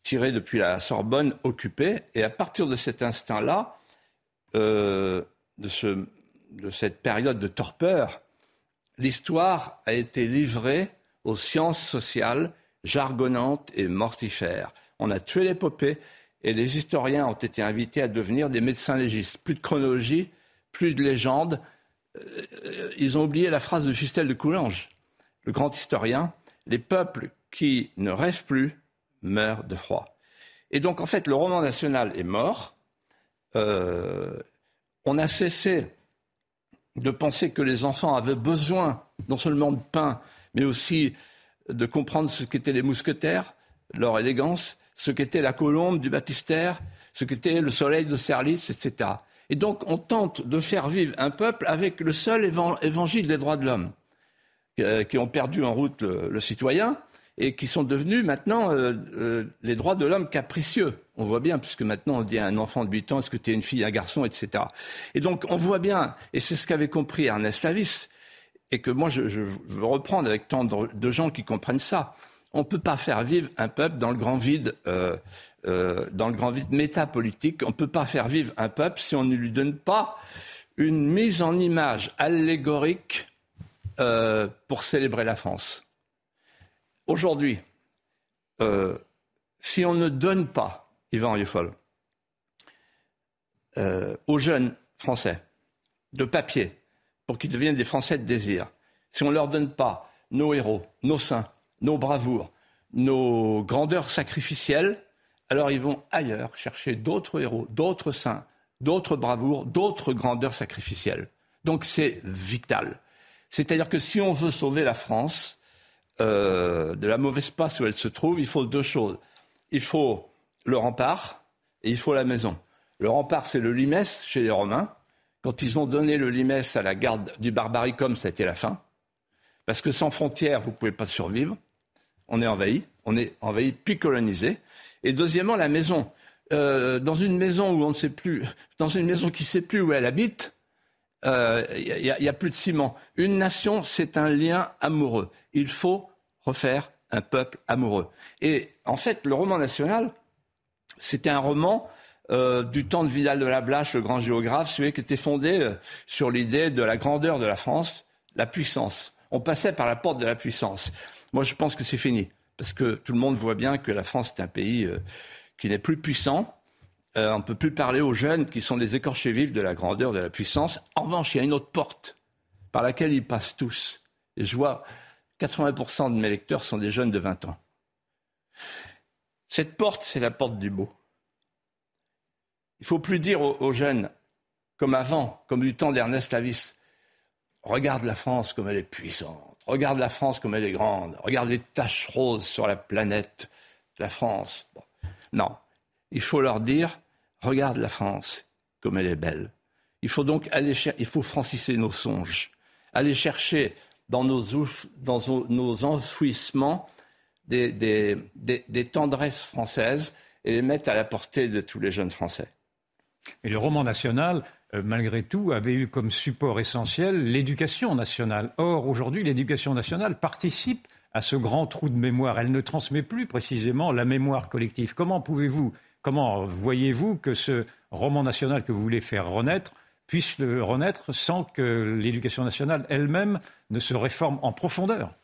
tiré depuis la Sorbonne occupée. Et à partir de cet instant-là, de, ce, de cette période de torpeur, l'histoire a été livrée aux sciences sociales jargonnantes et mortifères. On a tué l'épopée et les historiens ont été invités à devenir des médecins légistes. Plus de chronologie, plus de légende. Euh, ils ont oublié la phrase de Justel de Coulanges, le grand historien. Les peuples qui ne rêvent plus meurent de froid. Et donc, en fait, le roman national est mort. Euh, on a cessé de penser que les enfants avaient besoin non seulement de pain, mais aussi de comprendre ce qu'étaient les mousquetaires, leur élégance, ce qu'était la colombe du baptistère, ce qu'était le soleil de Serlis, etc. Et donc on tente de faire vivre un peuple avec le seul évangile des droits de l'homme, euh, qui ont perdu en route le citoyen, et qui sont devenus maintenant euh, euh, les droits de l'homme capricieux. On voit bien, puisque maintenant on dit à un enfant de 8 ans, est-ce que tu es une fille, un garçon, etc. Et donc on voit bien, et c'est ce qu'avait compris Ernest Lavis, et que moi je, veux reprendre avec tant de, gens qui comprennent ça. On ne peut pas faire vivre un peuple dans le grand vide, euh, dans le grand vide métapolitique. On ne peut pas faire vivre un peuple si on ne lui donne pas une mise en image allégorique pour célébrer la France. Aujourd'hui, euh, si on ne donne pas, Yvan Rieffol, euh, aux jeunes Français de papier pour qu'ils deviennent des Français de désir, si on ne leur donne pas nos héros, nos saints, nos bravoures, nos grandeurs sacrificielles, alors ils vont ailleurs chercher d'autres héros, d'autres saints, d'autres bravoures, d'autres grandeurs sacrificielles. Donc c'est vital. C'est-à-dire que si on veut sauver la France, euh, de la mauvaise passe où elle se trouve, il faut deux choses. Il faut le rempart et il faut la maison. Le rempart, c'est le limès chez les Romains. Quand ils ont donné le limès à la garde du barbaricum, été la fin. Parce que sans frontières, vous ne pouvez pas survivre. On est envahi, on est envahi puis colonisé. Et deuxièmement, la maison. Euh, dans une maison où on ne sait plus, (laughs) dans une maison qui ne sait plus où elle habite, il euh, n'y a, plus de ciment. Une nation, c'est un lien amoureux. Il faut refaire un peuple amoureux. Et en fait, le roman national, c'était un roman euh, du temps de Vidal de la Blache, le grand géographe, celui qui était fondé euh, sur l'idée de la grandeur de la France, la puissance. On passait par la porte de la puissance. Moi, je pense que c'est fini, parce que tout le monde voit bien que la France est un pays euh, qui n'est plus puissant. on ne peut plus parler aux jeunes qui sont des écorchés vifs de la grandeur, de la puissance. En revanche, il y a une autre porte par laquelle ils passent tous. Et je vois 80% de mes lecteurs sont des jeunes de 20 ans. Cette porte, c'est la porte du beau. Il ne faut plus dire aux, jeunes, comme avant, comme du temps d'Ernest Lavis, regarde la France comme elle est puissante, regarde la France comme elle est grande, regarde les taches roses sur la planète, la France. Non, il faut leur dire, regarde la France comme elle est belle. Il faut donc aller il faut franciser nos songes, aller chercher dans nos, dans nos enfouissements des, des, des, tendresses françaises et les mettre à la portée de tous les jeunes Français. Et le roman national, malgré tout, avait eu comme support essentiel l'éducation nationale. Or, aujourd'hui, l'éducation nationale participe à ce grand trou de mémoire. Elle ne transmet plus précisément la mémoire collective. Comment pouvez-vous, comment voyez-vous que ce roman national que vous voulez faire renaître puisse renaître sans que l'éducation nationale elle-même ne se réforme en profondeur?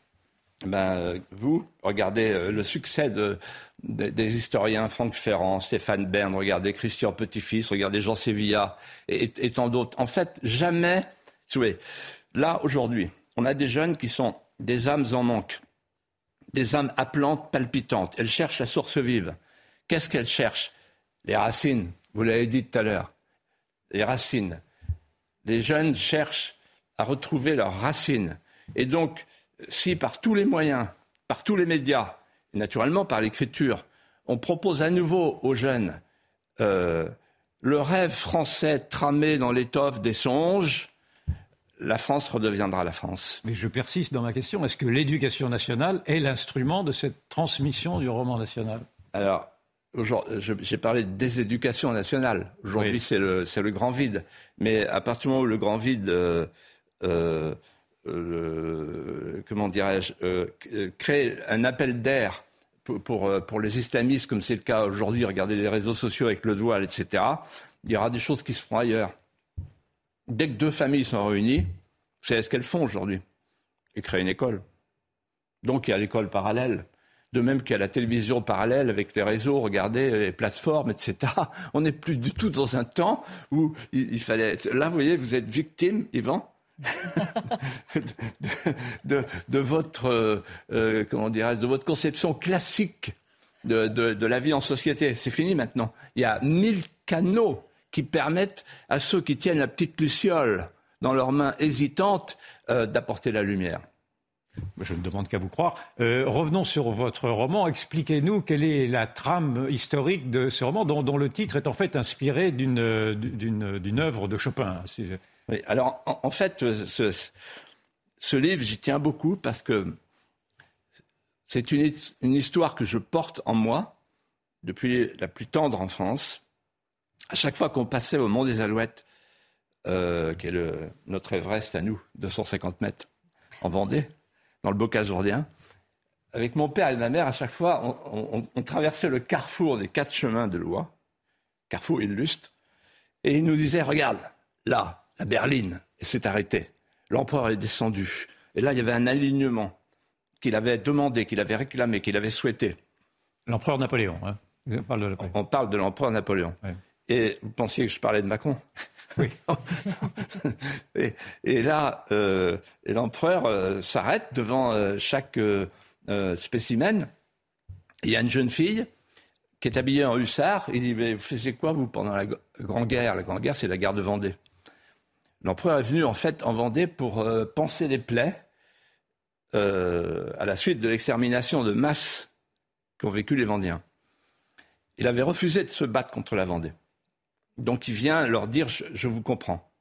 Ben, vous, regardez euh, le succès des historiens Franck Ferrand, Stéphane Bern, regardez Christian Petit-Fils, regardez Jean Sévilla et, tant d'autres. En fait, jamais, voyez, là, aujourd'hui, on a des jeunes qui sont des âmes en manque, des âmes appelantes, palpitantes. Elles cherchent la source vive. Qu'est-ce qu'elles cherchent? Les racines, vous l'avez dit tout à l'heure. Les racines les jeunes cherchent à retrouver leurs racines. Et donc, si par tous les moyens, par tous les médias, naturellement par l'écriture, on propose à nouveau aux jeunes euh, le rêve français tramé dans l'étoffe des songes, la France redeviendra la France. Mais je persiste dans ma question. Est-ce que l'éducation nationale est l'instrument de cette transmission du roman national? Alors, j'ai parlé de déséducation nationale. Aujourd'hui, c'est le, le, grand vide. Mais à partir du moment où le grand vide, euh, euh, comment dirais-je, euh, crée un appel d'air pour, pour, les islamistes, comme c'est le cas aujourd'hui, regardez les réseaux sociaux avec le doigt, etc., il y aura des choses qui se feront ailleurs. Dès que deux familles sont réunies, c'est ce qu'elles font aujourd'hui. Elles créent une école. Donc il y a l'école parallèle. De même qu'il y a la télévision parallèle avec les réseaux, regardez, les plateformes, etc. On n'est plus du tout dans un temps où il, fallait. Là, vous voyez, vous êtes victime, Yvan, de, votre euh, euh, comment dirais de votre conception classique de, de, la vie en société. C'est fini maintenant. Il y a mille canaux qui permettent à ceux qui tiennent la petite luciole dans leurs mains hésitantes euh, d'apporter la lumière. Je ne demande qu'à vous croire. Euh, revenons sur votre roman. Expliquez-nous quelle est la trame historique de ce roman, dont, le titre est en fait inspiré d'une œuvre de Chopin. Oui, alors, en, fait, ce, ce livre, j'y tiens beaucoup parce que c'est une, une, histoire que je porte en moi depuis la plus tendre enfance. À chaque fois qu'on passait au Mont des Alouettes, euh, qui est notre Everest à nous, 250 mètres, en Vendée, dans le bocage jourdain. Avec mon père et ma mère, à chaque fois, on, traversait le carrefour des quatre chemins de loi, carrefour illustre, et ils nous disaient, regarde, là, la berline, et c'est arrêté. L'empereur est descendu. Et là, il y avait un alignement qu'il avait demandé, qu'il avait réclamé, qu'il avait souhaité. L'empereur Napoléon. Hein. On parle de l'empereur Napoléon. Et vous pensiez que je parlais de Macron? Oui. (laughs) et, là, euh, l'empereur euh, s'arrête devant euh, chaque spécimen. Il y a une jeune fille qui est habillée en hussard. Il dit Mais vous faisiez quoi, vous, pendant la Grande Guerre? La Grande Guerre, c'est la guerre de Vendée. L'empereur est venu, en fait, en Vendée pour panser les plaies à la suite de l'extermination de masse qu'ont vécu les Vendéens. Il avait refusé de se battre contre la Vendée. Donc il vient leur dire je, vous comprends.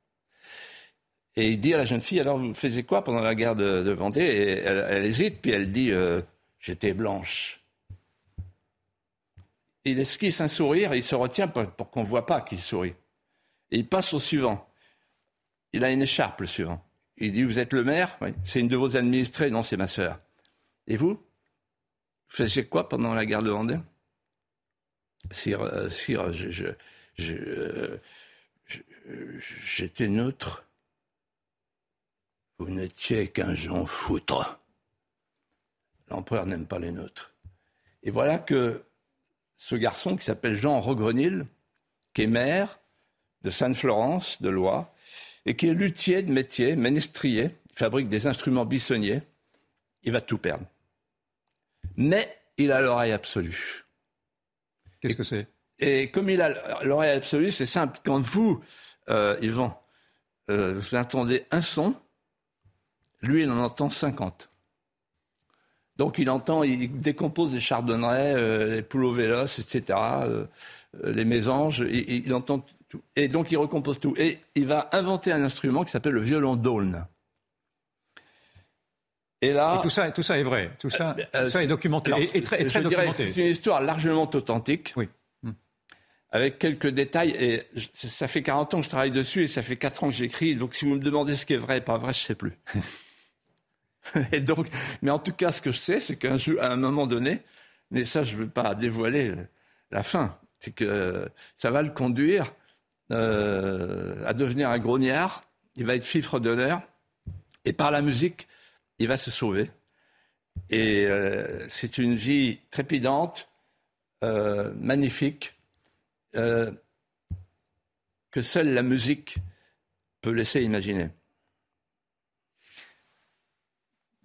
Et il dit à la jeune fille alors vous faisiez quoi pendant la guerre de, Vendée? Et elle, hésite puis elle dit euh, j'étais blanche. Il esquisse un sourire et il se retient pour, qu'on ne voit pas qu'il sourit. Et il passe au suivant. Il a une écharpe le suivant. Il dit vous êtes le maire? C'est une de vos administrées? Non, c'est ma sœur. Et vous? Vous faisiez quoi pendant la guerre de Vendée? Sire, euh, sire je j'étais neutre. Vous n'étiez qu'un Jean foutre. L'empereur n'aime pas les neutres. Et voilà que ce garçon qui s'appelle Jean Regrenil, qui est maire de Sainte-Florence, de Loire, et qui est luthier de métier, ménestrier, fabrique des instruments bissonniers, il va tout perdre. Mais il a l'oreille absolue. Qu'est-ce que c'est? Et comme il a l'oreille absolue, c'est simple. Quand vous, euh, Yvan, euh, vous entendez un son, lui, il en entend 50. Donc il entend, il décompose les chardonnerets, euh, les poules au vélos, etc., euh, les mésanges, il entend tout. Et donc il recompose tout. Et il va inventer un instrument qui s'appelle le violon d'aulne. Et là, tout ça, tout ça est vrai, tout ça, ça est documenté, et, très, très documenté. C'est une histoire largement authentique. Oui avec quelques détails. Et ça fait 40 ans que je travaille dessus et ça fait 4 ans que j'écris. Donc si vous me demandez ce qui est vrai et pas vrai, je ne sais plus. (laughs) et donc, mais en tout cas, ce que je sais, c'est qu'un jeu, à un moment donné, mais ça, je ne veux pas dévoiler la fin, c'est que ça va le conduire euh, à devenir un grognard. Il va être fifre d'honneur. Et par la musique, il va se sauver. Et euh, c'est une vie trépidante, euh, magnifique, euh, que seule la musique peut laisser imaginer.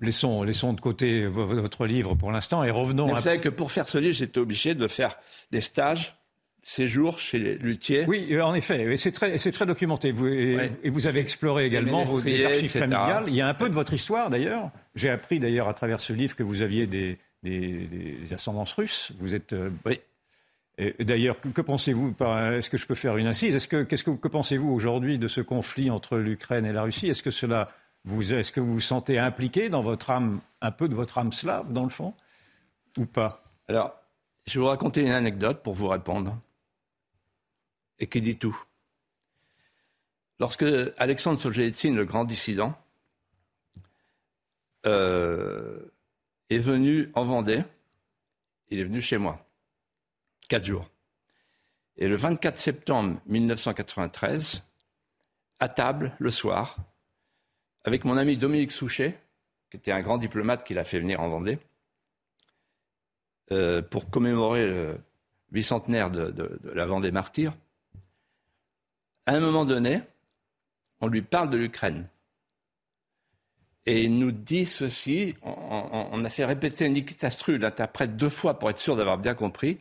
Laissons, laissons de côté votre livre pour l'instant et revenons. à... Vous savez que pour faire ce livre, j'étais obligé de faire des stages, séjours chez les luthiers. Oui, euh, en effet, c'est très, très documenté. Vous, et, vous avez exploré également vos archives familiales. Il y a un peu de votre histoire d'ailleurs. J'ai appris d'ailleurs à travers ce livre que vous aviez des, des, ascendances russes. Vous êtes. Euh, oui. D'ailleurs, que pensez-vous Est-ce que je peux faire une incise? Est-ce que, qu'est-ce que, que pensez-vous aujourd'hui de ce conflit entre l'Ukraine et la Russie? Est-ce que cela vous, est-ce que vous vous sentez impliqué dans votre âme, un peu de votre âme slave, dans le fond, ou pas? Alors, je vais vous raconter une anecdote pour vous répondre, et qui dit tout? Lorsque Alexandre Solzhenitsyn, le grand dissident, euh, est venu en Vendée, il est venu chez moi, quatre jours. Et le 24 septembre 1993, à table, le soir, avec mon ami Dominique Souchet, qui était un grand diplomate qui l'a fait venir en Vendée, euh, pour commémorer le bicentenaire de, de, la Vendée martyre. À un moment donné, on lui parle de l'Ukraine. Et il nous dit ceci, on, a fait répéter Nikita Stru, l'interprète, deux fois pour être sûr d'avoir bien compris.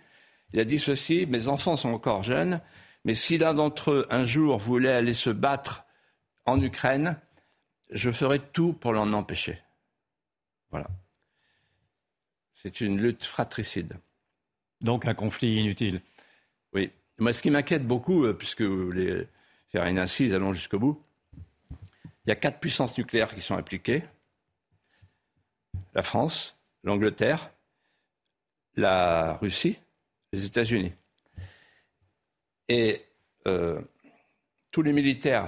Il a dit ceci, mes enfants sont encore jeunes, mais si l'un d'entre eux, un jour, voulait aller se battre en Ukraine, je ferai tout pour l'en empêcher. Voilà. C'est une lutte fratricide. Donc un conflit inutile. Oui. Moi, ce qui m'inquiète beaucoup, euh, puisque vous voulez faire une incise, allons jusqu'au bout, il y a quatre puissances nucléaires qui sont impliquées. La France, l'Angleterre, la Russie, les États-Unis. Et euh, tous les militaires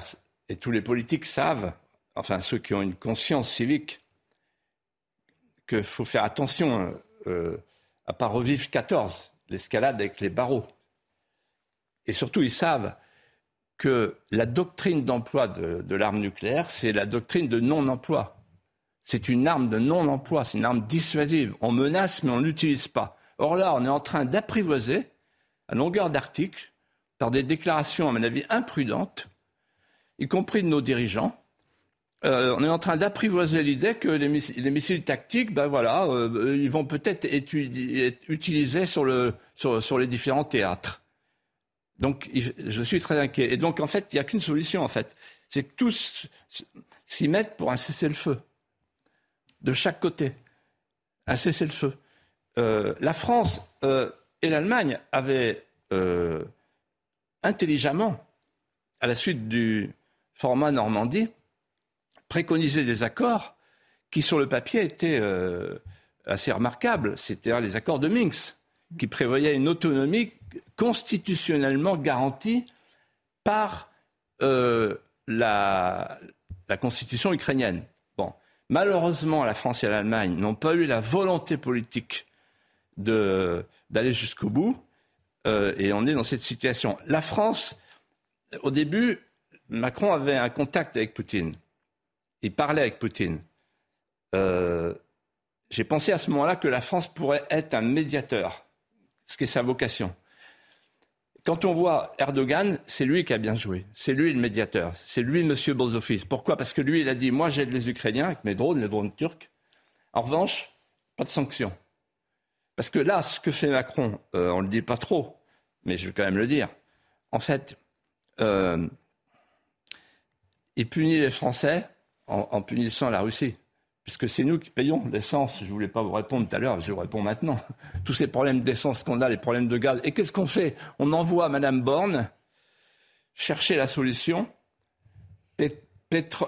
et tous les politiques savent enfin ceux qui ont une conscience civique, qu'il faut faire attention euh, à ne pas revivre 14, l'escalade avec les barreaux. Et surtout, ils savent que la doctrine d'emploi de, de l'arme nucléaire, c'est la doctrine de non-emploi. C'est une arme de non-emploi, c'est une arme dissuasive. On menace, mais on ne l'utilise pas. Or là, on est en train d'apprivoiser, à longueur d'article, par des déclarations, à mon avis, imprudentes, y compris de nos dirigeants, euh, on est en train d'apprivoiser l'idée que les, missiles, tactiques, ben voilà, euh, ils vont peut-être être, utilisés sur, sur, les différents théâtres. Donc, je suis très inquiet. Et donc, en fait, il n'y a qu'une solution, en fait. C'est que tous s'y mettent pour un cessez-le-feu. De chaque côté. Un cessez-le-feu. Euh, la France et l'Allemagne avaient intelligemment, à la suite du format Normandie, préconisé des accords qui, sur le papier, étaient euh, assez remarquables. C'était les accords de Minsk, qui prévoyaient une autonomie constitutionnellement garantie par euh, la, constitution ukrainienne. Malheureusement, la France et l'Allemagne n'ont pas eu la volonté politique d'aller jusqu'au bout, euh, et on est dans cette situation. La France, au début, Macron avait un contact avec Poutine il parlait avec Poutine. Euh, j'ai pensé à ce moment-là que la France pourrait être un médiateur, ce qui est sa vocation. Quand on voit Erdogan, c'est lui qui a bien joué. C'est lui le médiateur. C'est lui M. Bozofis. Pourquoi? Parce que lui, il a dit Moi, j'aide les Ukrainiens avec mes drones, les drones turcs. En revanche, pas de sanctions. Parce que là, ce que fait Macron, euh, on ne le dit pas trop, mais je vais quand même le dire. En fait, euh, il punit les Français en, punissant la Russie. Puisque c'est nous qui payons l'essence. Je ne voulais pas vous répondre tout à l'heure, je vous réponds maintenant. (laughs) Tous ces problèmes d'essence qu'on a, les problèmes de gaz. Et qu'est-ce qu'on fait? On envoie Mme Borne chercher la solution.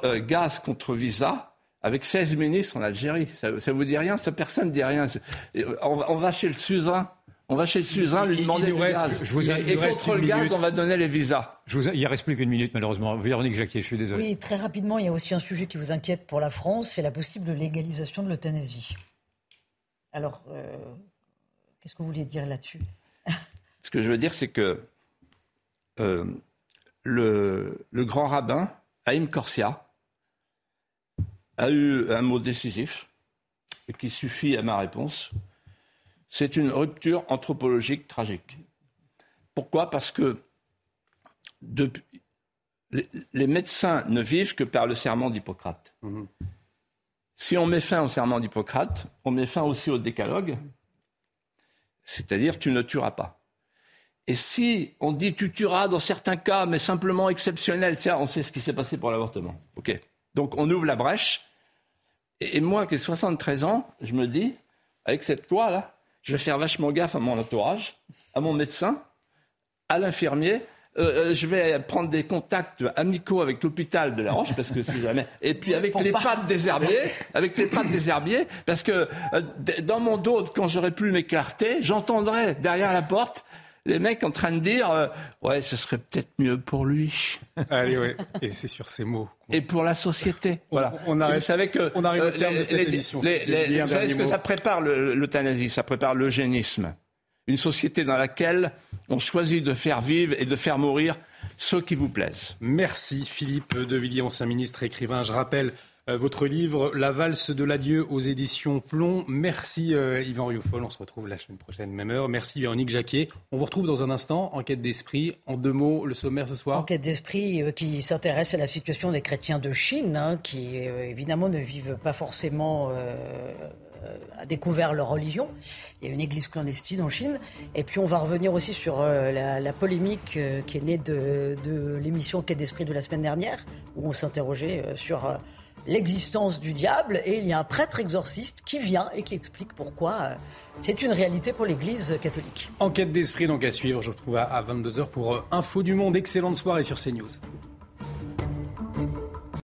Euh, gaz contre visa avec 16 ministres en Algérie. Ça, ne vous dit rien? Ça, personne ne dit rien. On, on va chez le Suzerain on va chez le suzerain lui demander du gaz. Je vous et, contre le gaz, on va donner les visas. Je vous il ne reste plus qu'une minute, malheureusement. Véronique Jacquier, je suis désolé. Oui, très rapidement, il y a aussi un sujet qui vous inquiète pour la France, c'est la possible légalisation de l'euthanasie. Alors, euh, qu'est-ce que vous vouliez dire là-dessus? (laughs) Ce que je veux dire, c'est que euh, le, le, grand rabbin, Haïm Corsia, a eu un mot décisif et qui suffit à ma réponse c'est une rupture anthropologique tragique. Pourquoi? Parce que les, médecins ne vivent que par le serment d'Hippocrate. Mhm. Si on met fin au serment d'Hippocrate, on met fin aussi au décalogue, c'est-à-dire tu ne tueras pas. Et si on dit tu tueras dans certains cas, mais simplement exceptionnel, on sait ce qui s'est passé pour l'avortement. Ok. Donc on ouvre la brèche. Et, et moi qui ai 73 ans, je me dis, avec cette loi-là, je vais faire vachement gaffe à mon entourage. à mon médecin, à l'infirmier, euh, euh, je vais prendre des contacts amicaux avec l'hôpital de La Roche parce que si jamais et puis avec les pattes des herbiers, avec les pattes des herbiers parce que euh, dans mon dos quand j'aurais pu m'écarter, j'entendrais derrière la porte les mecs en train de dire ouais ce serait peut-être mieux pour lui. Allez ouais et c'est sur ces mots. Et pour la société. Voilà. On, arrive, vous savez que on arrive au terme de cette émission. vous savez ce que ça prépare l'euthanasie, ça prépare l'eugénisme une société dans laquelle on choisit de faire vivre et de faire mourir ceux qui vous plaisent. Merci Philippe de Villiers, ancien ministre écrivain. Je rappelle euh, votre livre La valse de l'adieu aux éditions Plomb. Merci euh, Yvan Rioufol, on se retrouve la semaine prochaine, même heure. Merci Véronique Jacquet. On vous retrouve dans un instant, Enquête d'esprit. En deux mots, le sommaire ce soir. Enquête d'esprit euh, qui s'intéresse à la situation des chrétiens de Chine, hein, qui évidemment ne vivent pas forcément euh, a découvert leur religion. Il y a une église clandestine en Chine. Et puis on va revenir aussi sur euh, la, polémique euh, qui est née de, l'émission Quai d'esprit de la semaine dernière, où on s'interrogeait sur l'existence du diable. Et il y a un prêtre exorciste qui vient et qui explique pourquoi c'est une réalité pour l'Église catholique. Enquête d'esprit donc à suivre. Je retrouve à 22h pour Info du Monde. Excellente soirée sur CNews.